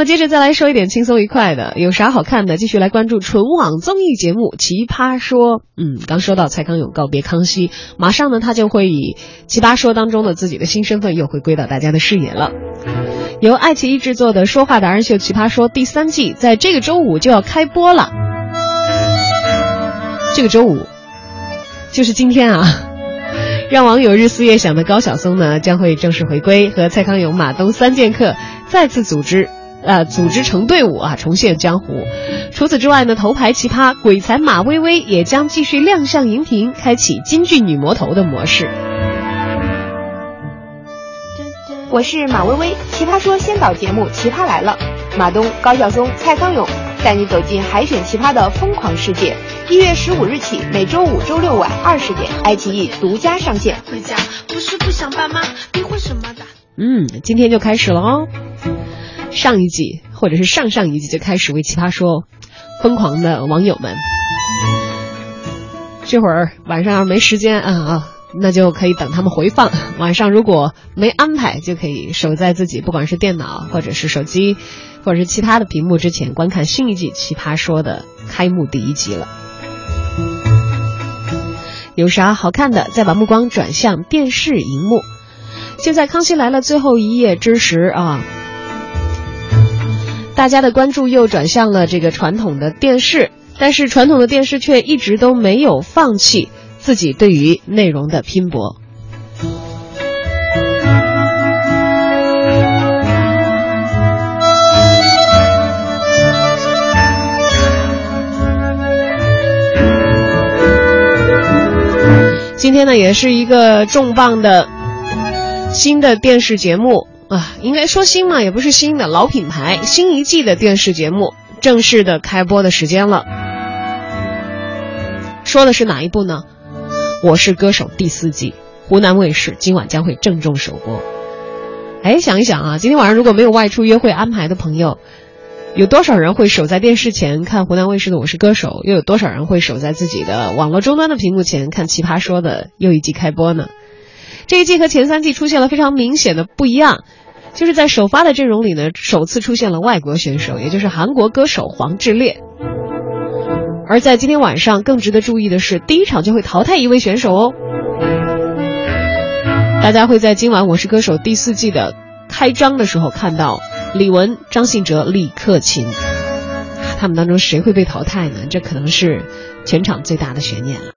么接着再来说一点轻松愉快的，有啥好看的？继续来关注纯网综艺节目《奇葩说》。嗯，刚说到蔡康永告别康熙，马上呢他就会以《奇葩说》当中的自己的新身份又回归到大家的视野了。由爱奇艺制作的《说话达人秀奇葩说》第三季在这个周五就要开播了。这个周五，就是今天啊！让网友日思夜想的高晓松呢，将会正式回归，和蔡康永、马东三剑客再次组织。呃，组织成队伍啊，重现江湖。除此之外呢，头牌奇葩鬼才马薇薇也将继续亮相荧屏，开启京剧女魔头的模式。我是马薇薇，奇葩说先导节目《奇葩来了》，马东、高晓松、蔡康永带你走进海选奇葩的疯狂世界。一月十五日起，每周五、周六晚二十点，爱奇艺独家上线。回家不是不想爸妈，你会什么的？嗯，今天就开始了哦。上一季或者是上上一季就开始为《奇葩说》疯狂的网友们，这会儿晚上要是没时间啊啊，那就可以等他们回放。晚上如果没安排，就可以守在自己不管是电脑或者是手机，或者是其他的屏幕之前观看新一季《奇葩说》的开幕第一集了。有啥好看的？再把目光转向电视荧幕。就在《康熙来了》最后一页之时啊。大家的关注又转向了这个传统的电视，但是传统的电视却一直都没有放弃自己对于内容的拼搏。今天呢，也是一个重磅的新的电视节目。啊，应该说新嘛，也不是新的，老品牌，新一季的电视节目正式的开播的时间了。说的是哪一部呢？我是歌手第四季，湖南卫视今晚将会郑重首播。哎，想一想啊，今天晚上如果没有外出约会安排的朋友，有多少人会守在电视前看湖南卫视的《我是歌手》？又有多少人会守在自己的网络终端的屏幕前看《奇葩说》的又一季开播呢？这一季和前三季出现了非常明显的不一样。就是在首发的阵容里呢，首次出现了外国选手，也就是韩国歌手黄致列。而在今天晚上，更值得注意的是，第一场就会淘汰一位选手哦。大家会在今晚《我是歌手》第四季的开张的时候看到李玟、张信哲、李克勤，他们当中谁会被淘汰呢？这可能是全场最大的悬念了。